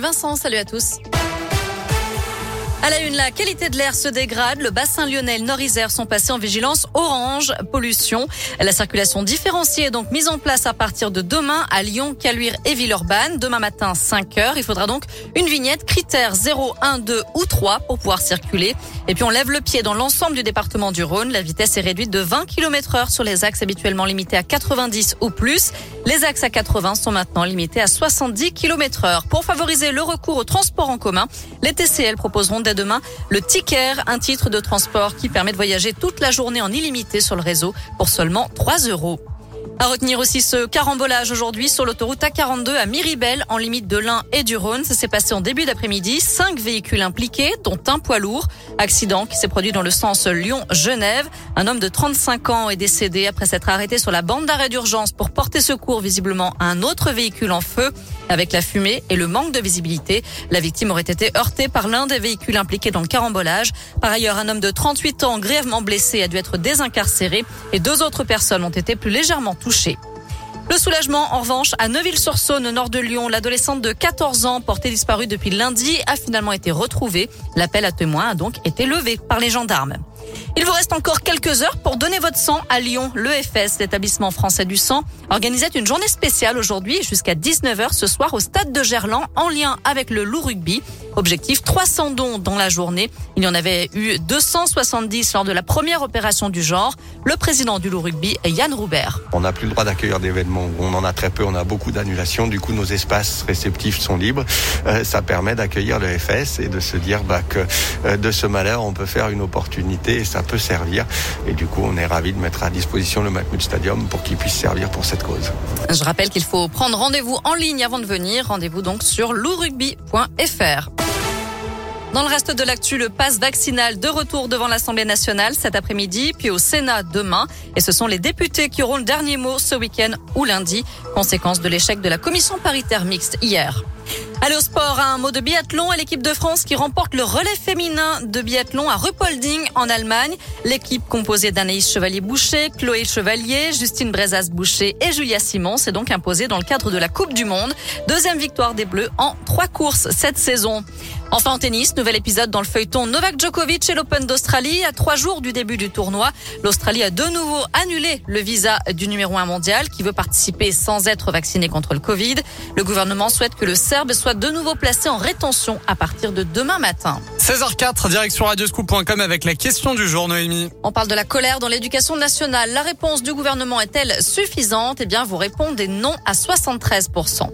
Vincent, salut à tous. À la une, la qualité de l'air se dégrade. Le bassin lyonnais Nord-Isère sont passés en vigilance orange, pollution. La circulation différenciée est donc mise en place à partir de demain à Lyon, Caluire et Villeurbanne. Demain matin, 5 heures. Il faudra donc une vignette critère 0, 1, 2 ou 3 pour pouvoir circuler. Et puis on lève le pied dans l'ensemble du département du Rhône. La vitesse est réduite de 20 km heure sur les axes habituellement limités à 90 ou plus. Les axes à 80 sont maintenant limités à 70 km heure. Pour favoriser le recours au transport en commun, les TCL proposeront dès demain le Ticker, un titre de transport qui permet de voyager toute la journée en illimité sur le réseau pour seulement 3 euros. À retenir aussi ce carambolage aujourd'hui sur l'autoroute A42 à Miribel en limite de l'Ain et du Rhône. Ça s'est passé en début d'après-midi. Cinq véhicules impliqués, dont un poids lourd. Accident qui s'est produit dans le sens Lyon-Genève. Un homme de 35 ans est décédé après s'être arrêté sur la bande d'arrêt d'urgence pour porter secours visiblement à un autre véhicule en feu. Avec la fumée et le manque de visibilité, la victime aurait été heurtée par l'un des véhicules impliqués dans le carambolage. Par ailleurs, un homme de 38 ans grièvement blessé a dû être désincarcéré et deux autres personnes ont été plus légèrement touchées. Le soulagement, en revanche, à Neuville-sur-Saône, au nord de Lyon, l'adolescente de 14 ans, portée disparue depuis lundi, a finalement été retrouvée. L'appel à témoins a donc été levé par les gendarmes. Il vous reste encore quelques heures pour donner votre sang à Lyon. L'EFS, l'établissement français du sang, organisait une journée spéciale aujourd'hui jusqu'à 19h ce soir au stade de Gerland en lien avec le loup rugby. Objectif 300 dons dans la journée. Il y en avait eu 270 lors de la première opération du genre. Le président du loup rugby Yann Roubert. On n'a plus le droit d'accueillir d'événements on en a très peu, on a beaucoup d'annulations. Du coup, nos espaces réceptifs sont libres. Euh, ça permet d'accueillir le FS et de se dire bah, que euh, de ce malheur, on peut faire une opportunité et ça peut servir. Et du coup, on est ravi de mettre à disposition le Matmut Stadium pour qu'il puisse servir pour cette cause. Je rappelle qu'il faut prendre rendez-vous en ligne avant de venir. Rendez-vous donc sur lourugby.fr. Dans le reste de l'actu, le passe vaccinal de retour devant l'Assemblée nationale cet après-midi, puis au Sénat demain. Et ce sont les députés qui auront le dernier mot ce week-end ou lundi, conséquence de l'échec de la commission paritaire mixte hier. Allez au sport, un mot de biathlon à l'équipe de France qui remporte le relais féminin de biathlon à Ruppolding en Allemagne. L'équipe composée d'Anaïs Chevalier-Boucher, Chloé Chevalier, Justine Brezas-Boucher et Julia Simon s'est donc imposée dans le cadre de la Coupe du Monde. Deuxième victoire des Bleus en trois courses cette saison. Enfin en tennis, nouvel épisode dans le feuilleton Novak Djokovic et l'Open d'Australie. À trois jours du début du tournoi, l'Australie a de nouveau annulé le visa du numéro un mondial qui veut participer sans être vacciné contre le Covid. Le gouvernement souhaite que le Serbe soit de nouveau placé en rétention à partir de demain matin. 16h04, direction radioscoop.com avec la question du jour, Noémie. On parle de la colère dans l'éducation nationale. La réponse du gouvernement est-elle suffisante? Eh bien, vous répondez non à 73%.